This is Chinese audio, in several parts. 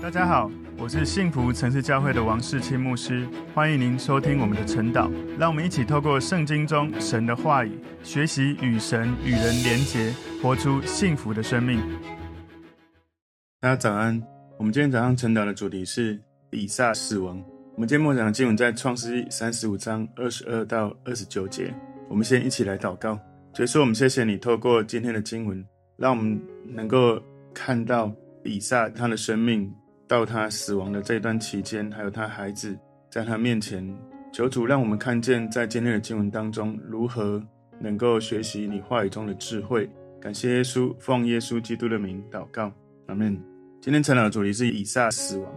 大家好，我是幸福城市教会的王世清牧师，欢迎您收听我们的晨祷。让我们一起透过圣经中神的话语，学习与神与人连结，活出幸福的生命。大家早安。我们今天早上晨祷的主题是以撒死亡。我们今天默想的经文在创世记三十五章二十二到二十九节。我们先一起来祷告。所以说，我们谢谢你透过今天的经文，让我们能够看到以撒他的生命。到他死亡的这段期间，还有他孩子在他面前，求主让我们看见在今天的经文当中，如何能够学习你话语中的智慧。感谢耶稣，奉耶稣基督的名祷告，阿门。今天晨祷的主题是以撒死亡。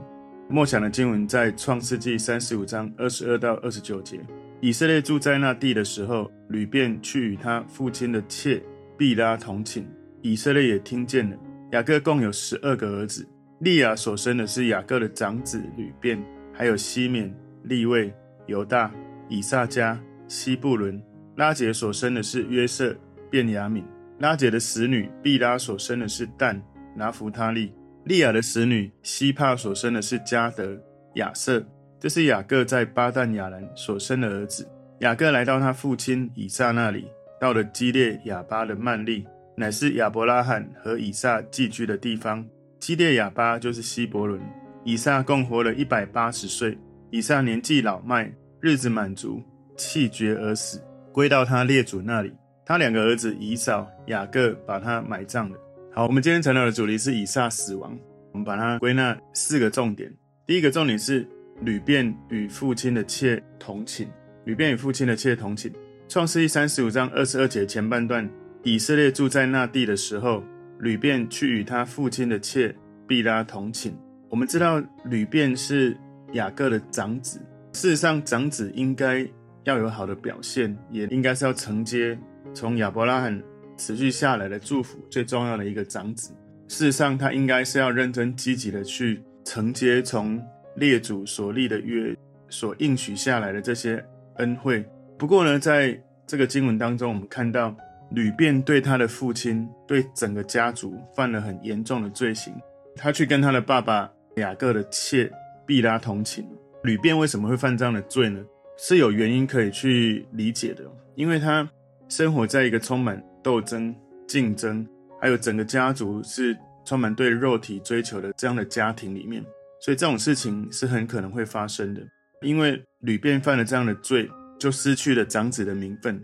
默想的经文在创世纪三十五章二十二到二十九节。以色列住在那地的时候，吕便去与他父亲的妾毕拉同寝。以色列也听见了。雅各共有十二个儿子。利亚所生的是雅各的长子吕便，还有西缅、利未、犹大、以萨迦、西布伦。拉结所生的是约瑟、便雅悯。拉结的使女毕拉所生的是但、拿弗他利。利亚的使女西帕所生的是迦得、亚设。这是雅各在巴旦亚兰所生的儿子。雅各来到他父亲以撒那里，到了基列亚巴的曼利，乃是亚伯拉罕和以撒寄居的地方。基列亚巴就是希伯伦。以撒共活了一百八十岁。以撒年纪老迈，日子满足，气绝而死，归到他列祖那里。他两个儿子以扫、雅各把他埋葬了。好，我们今天谈到的主题是以撒死亡。我们把它归纳四个重点。第一个重点是吕便与父亲的妾同寝。吕便与父亲的妾同寝。创世记三十五章二十二节前半段，以色列住在那地的时候。吕便去与他父亲的妾毕拉同寝。我们知道吕便是雅各的长子，事实上长子应该要有好的表现，也应该是要承接从亚伯拉罕持续下来的祝福，最重要的一个长子。事实上，他应该是要认真积极的去承接从列祖所立的约所应许下来的这些恩惠。不过呢，在这个经文当中，我们看到。吕便对他的父亲、对整个家族犯了很严重的罪行。他去跟他的爸爸雅各的妾毕拉同情。吕便为什么会犯这样的罪呢？是有原因可以去理解的，因为他生活在一个充满斗争、竞争，还有整个家族是充满对肉体追求的这样的家庭里面，所以这种事情是很可能会发生的。因为吕便犯了这样的罪，就失去了长子的名分。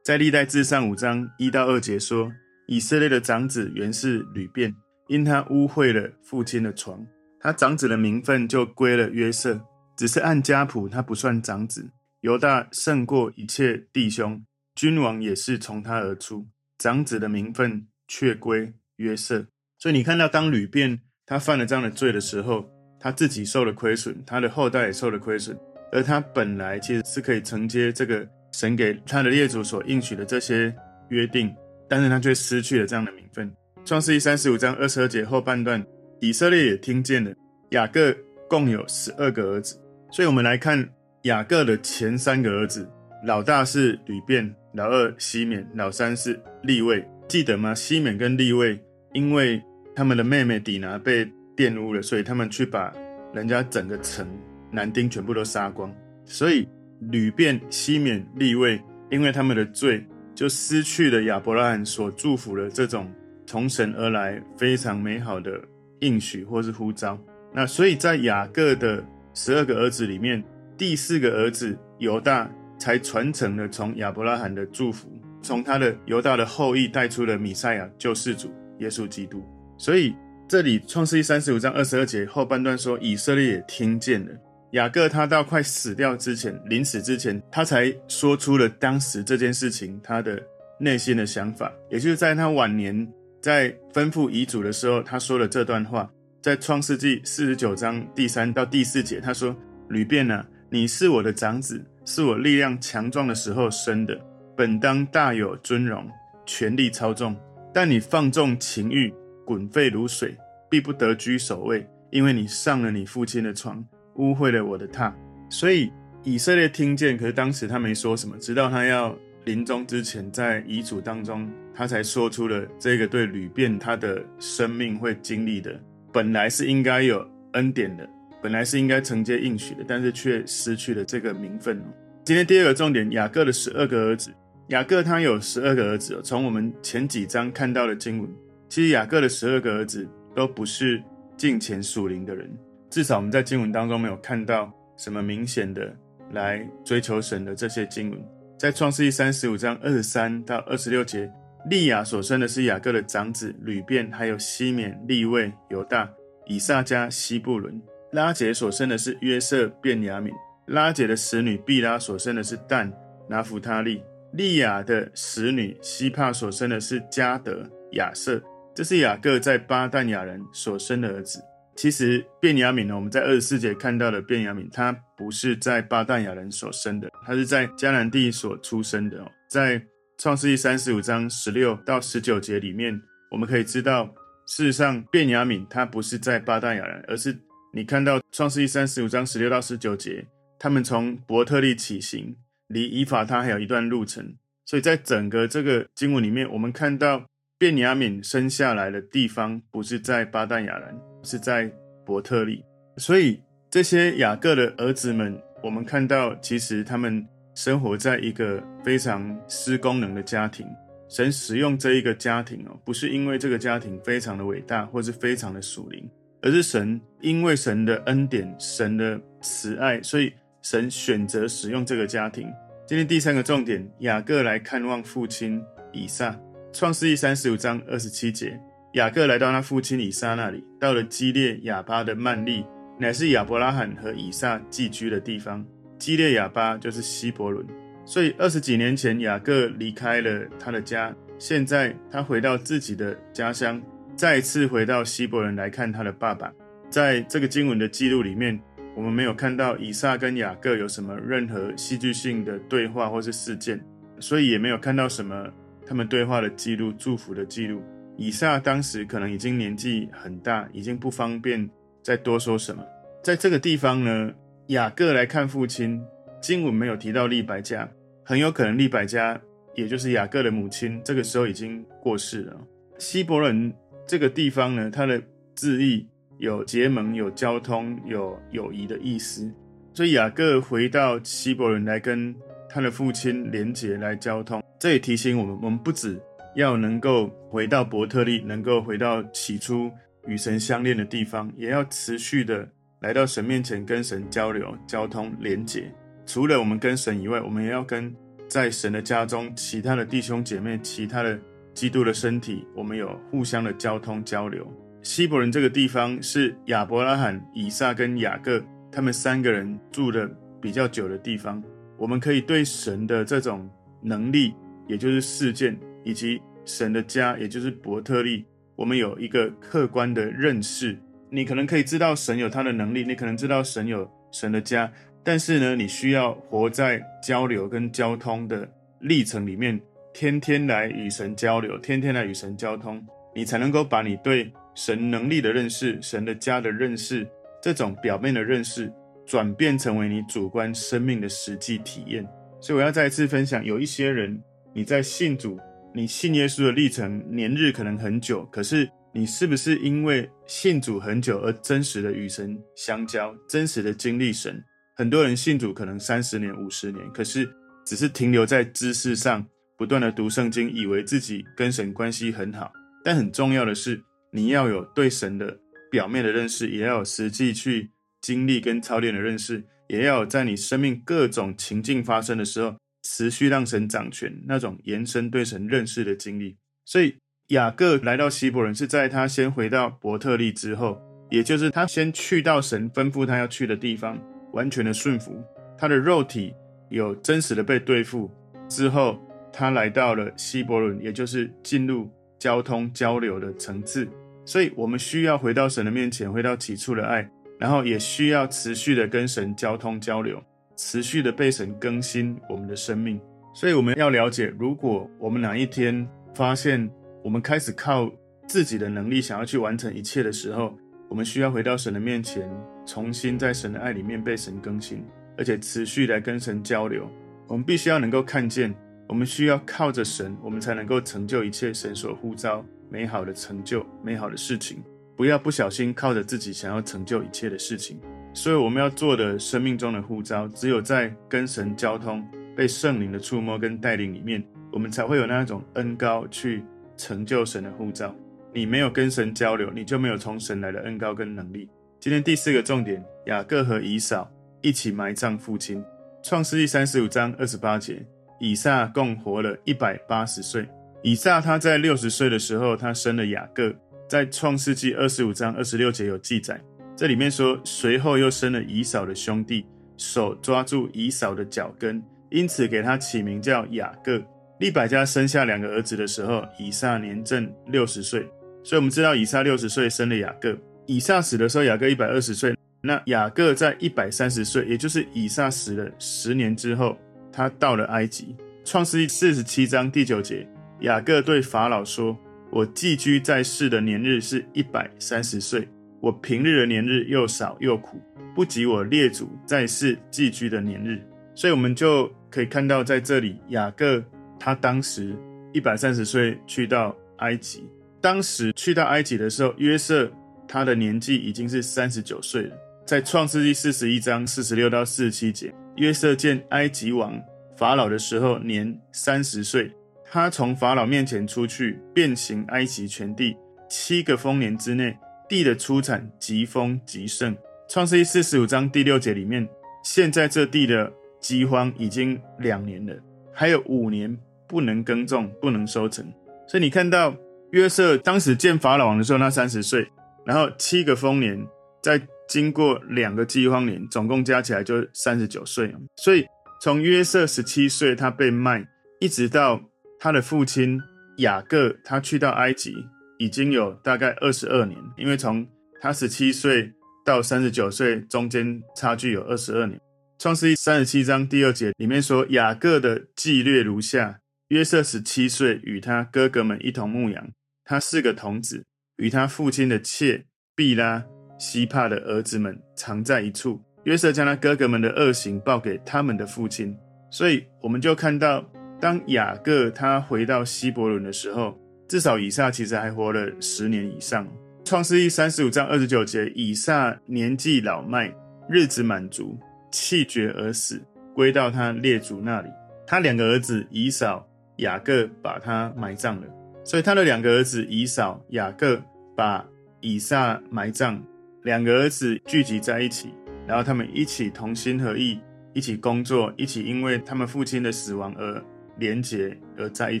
在历代志上五章一到二节说，以色列的长子原是吕便，因他污秽了父亲的床，他长子的名分就归了约瑟，只是按家谱他不算长子。犹大胜过一切弟兄，君王也是从他而出，长子的名分却归约瑟。所以你看到，当吕便他犯了这样的罪的时候，他自己受了亏损，他的后代也受了亏损，而他本来其实是可以承接这个。神给他的列祖所应许的这些约定，但是他却失去了这样的名分。创世记三十五章二十二节后半段，以色列也听见了。雅各共有十二个儿子，所以我们来看雅各的前三个儿子，老大是吕便，老二西缅，老三是利未。记得吗？西缅跟利未，因为他们的妹妹底拿被玷污了，所以他们去把人家整个城男丁全部都杀光，所以。屡变、西缅、利位，因为他们的罪，就失去了亚伯拉罕所祝福的这种从神而来非常美好的应许或是呼召。那所以在雅各的十二个儿子里面，第四个儿子犹大才传承了从亚伯拉罕的祝福，从他的犹大的后裔带出了弥赛亚救世主耶稣基督。所以这里创世记三十五章二十二节后半段说，以色列也听见了。雅各他到快死掉之前，临死之前，他才说出了当时这件事情他的内心的想法，也就是在他晚年在吩咐遗嘱的时候，他说了这段话，在创世纪四十九章第三到第四节，他说：“吕便啊，你是我的长子，是我力量强壮的时候生的，本当大有尊荣，权力操纵，但你放纵情欲，滚沸如水，必不得居首位，因为你上了你父亲的床。”污秽了我的榻，所以以色列听见，可是当时他没说什么，直到他要临终之前，在遗嘱当中，他才说出了这个对吕便他的生命会经历的，本来是应该有恩典的，本来是应该承接应许的，但是却失去了这个名分。今天第二个重点，雅各的十二个儿子。雅各他有十二个儿子，从我们前几章看到的经文，其实雅各的十二个儿子都不是敬虔属灵的人，至少我们在经文当中没有看到什么明显的来追求神的这些经文。在创世记三十五章二十三到二十六节，利亚所生的是雅各的长子吕便，还有西缅、利未、犹大、以萨迦、西布伦；拉结所生的是约瑟、便雅悯；拉结的使女毕拉所生的是但、拿弗他利。利亚的使女西帕所生的是迦得、亚设，这是雅各在巴旦亚人所生的儿子。其实便雅悯呢，我们在二十四节看到的便雅悯，他不是在巴旦亚人所生的，他是在迦南地所出生的哦。在创世记三十五章十六到十九节里面，我们可以知道，事实上便雅悯他不是在巴旦亚人，而是你看到创世记三十五章十六到十九节，他们从伯特利起行。离以法他还有一段路程，所以在整个这个经文里面，我们看到便雅悯生下来的地方不是在巴旦亚兰，是在伯特利。所以这些雅各的儿子们，我们看到其实他们生活在一个非常失功能的家庭。神使用这一个家庭哦，不是因为这个家庭非常的伟大，或是非常的属灵，而是神因为神的恩典、神的慈爱，所以。神选择使用这个家庭。今天第三个重点，雅各来看望父亲以撒。创世记三十五章二十七节，雅各来到他父亲以撒那里，到了基列亚巴的曼利，乃是亚伯拉罕和以撒寄居的地方。基列亚巴就是希伯伦。所以二十几年前，雅各离开了他的家，现在他回到自己的家乡，再次回到希伯伦来看他的爸爸。在这个经文的记录里面。我们没有看到以撒跟雅各有什么任何戏剧性的对话或是事件，所以也没有看到什么他们对话的记录、祝福的记录。以撒当时可能已经年纪很大，已经不方便再多说什么。在这个地方呢，雅各来看父亲，经文没有提到利百加，很有可能利百加也就是雅各的母亲，这个时候已经过世了。希伯伦这个地方呢，它的字义。有结盟、有交通、有友谊的意思，所以雅各回到希伯伦来跟他的父亲连结、来交通。这也提醒我们，我们不止要能够回到伯特利，能够回到起初与神相恋的地方，也要持续的来到神面前跟神交流、交通、连结。除了我们跟神以外，我们也要跟在神的家中其他的弟兄姐妹、其他的基督的身体，我们有互相的交通交流。希伯伦这个地方是亚伯拉罕、以撒跟雅各他们三个人住的比较久的地方。我们可以对神的这种能力，也就是事件，以及神的家，也就是伯特利，我们有一个客观的认识。你可能可以知道神有他的能力，你可能知道神有神的家，但是呢，你需要活在交流跟交通的历程里面，天天来与神交流，天天来与神交通，你才能够把你对。神能力的认识，神的家的认识，这种表面的认识，转变成为你主观生命的实际体验。所以我要再一次分享，有一些人，你在信主，你信耶稣的历程年日可能很久，可是你是不是因为信主很久而真实的与神相交，真实的经历神？很多人信主可能三十年、五十年，可是只是停留在知识上，不断的读圣经，以为自己跟神关系很好。但很重要的是，你要有对神的表面的认识，也要有实际去经历跟操练的认识，也要有在你生命各种情境发生的时候，持续让神掌权那种延伸对神认识的经历。所以雅各来到希伯伦是在他先回到伯特利之后，也就是他先去到神吩咐他要去的地方，完全的顺服。他的肉体有真实的被对付之后，他来到了希伯伦，也就是进入交通交流的层次。所以，我们需要回到神的面前，回到起初的爱，然后也需要持续的跟神交通交流，持续的被神更新我们的生命。所以，我们要了解，如果我们哪一天发现我们开始靠自己的能力想要去完成一切的时候，我们需要回到神的面前，重新在神的爱里面被神更新，而且持续来跟神交流。我们必须要能够看见，我们需要靠着神，我们才能够成就一切神所呼召美好的成就，美好的事情。不要不小心靠着自己想要成就一切的事情。所以我们要做的生命中的呼召，只有在跟神交通、被圣灵的触摸跟带领里面，我们才会有那种恩高去成就神的呼召。你没有跟神交流，你就没有从神来的恩高跟能力。今天第四个重点，雅各和以扫一起埋葬父亲。创世纪三十五章二十八节，以撒共活了一百八十岁。以撒他在六十岁的时候，他生了雅各。在创世纪二十五章二十六节有记载，这里面说，随后又生了以扫的兄弟，手抓住以扫的脚跟，因此给他起名叫雅各。利百加生下两个儿子的时候，以撒年正六十岁。所以，我们知道以撒六十岁生了雅各。以撒死的时候，雅各一百二十岁。那雅各在一百三十岁，也就是以撒死了十年之后，他到了埃及。创世记四十七章第九节，雅各对法老说：“我寄居在世的年日是一百三十岁，我平日的年日又少又苦，不及我列祖在世寄居的年日。”所以，我们就可以看到，在这里，雅各他当时一百三十岁去到埃及。当时去到埃及的时候，约瑟他的年纪已经是三十九岁了。在创世纪四十一章四十六到四十七节，约瑟见埃及王法老的时候年三十岁，他从法老面前出去，遍行埃及全地。七个丰年之内，地的出产极丰极盛。创世记四十五章第六节里面，现在这地的饥荒已经两年了，还有五年不能耕种，不能收成。所以你看到。约瑟当时见法老王的时候，他三十岁，然后七个丰年，再经过两个饥荒年，总共加起来就三十九岁。所以从约瑟十七岁他被卖，一直到他的父亲雅各他去到埃及，已经有大概二十二年。因为从他十七岁到三十九岁中间差距有二十二年。创世记三十七章第二节里面说，雅各的记略如下：约瑟十七岁，与他哥哥们一同牧羊。他四个童子与他父亲的妾毕拉、西帕的儿子们藏在一处。约瑟将他哥哥们的恶行报给他们的父亲。所以我们就看到，当雅各他回到希伯仑的时候，至少以撒其实还活了十年以上。创世记三十五章二十九节，以撒年纪老迈，日子满足，气绝而死，归到他列祖那里。他两个儿子以扫、雅各把他埋葬了。所以他的两个儿子以扫、雅各把以撒埋葬，两个儿子聚集在一起，然后他们一起同心合意，一起工作，一起因为他们父亲的死亡而连结而在一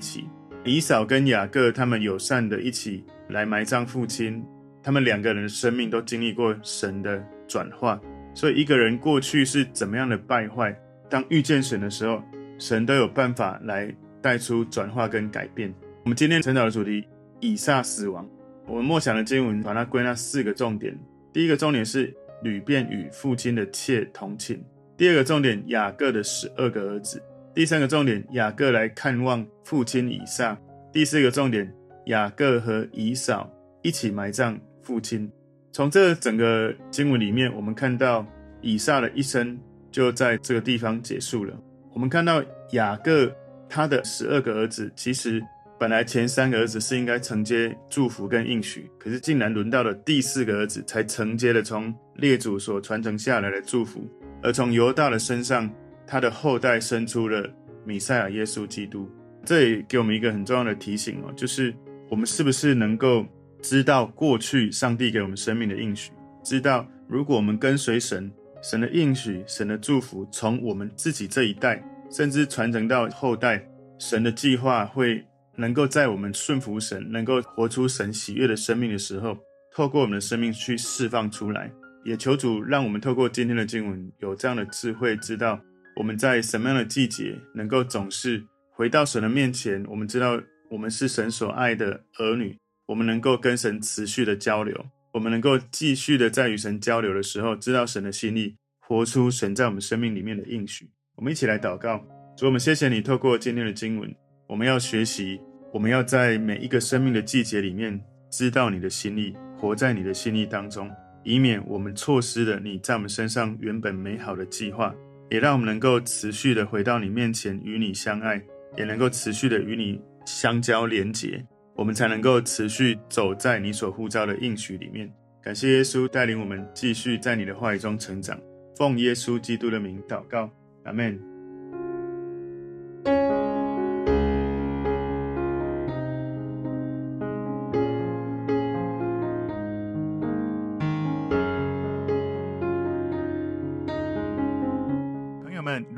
起。以扫跟雅各他们友善的一起来埋葬父亲，他们两个人的生命都经历过神的转化。所以一个人过去是怎么样的败坏，当遇见神的时候，神都有办法来带出转化跟改变。我们今天晨祷的主题，以撒死亡。我们默想的经文，把它归纳四个重点。第一个重点是流便与父亲的妾同寝；第二个重点，雅各的十二个儿子；第三个重点，雅各来看望父亲以撒；第四个重点，雅各和以扫一起埋葬父亲。从这整个经文里面，我们看到以撒的一生就在这个地方结束了。我们看到雅各他的十二个儿子，其实。本来前三个儿子是应该承接祝福跟应许，可是竟然轮到了第四个儿子才承接了从列祖所传承下来的祝福，而从犹大的身上，他的后代生出了弥赛亚耶稣基督。这也给我们一个很重要的提醒哦，就是我们是不是能够知道过去上帝给我们生命的应许，知道如果我们跟随神，神的应许、神的祝福，从我们自己这一代，甚至传承到后代，神的计划会。能够在我们顺服神，能够活出神喜悦的生命的时候，透过我们的生命去释放出来。也求主让我们透过今天的经文，有这样的智慧，知道我们在什么样的季节，能够总是回到神的面前。我们知道我们是神所爱的儿女，我们能够跟神持续的交流，我们能够继续的在与神交流的时候，知道神的心意，活出神在我们生命里面的应许。我们一起来祷告，主，我们谢谢你透过今天的经文。我们要学习，我们要在每一个生命的季节里面知道你的心意，活在你的心意当中，以免我们错失了你在我们身上原本美好的计划。也让我们能够持续的回到你面前，与你相爱，也能够持续的与你相交连结。我们才能够持续走在你所呼召的应许里面。感谢耶稣带领我们继续在你的话语中成长。奉耶稣基督的名祷告，阿门。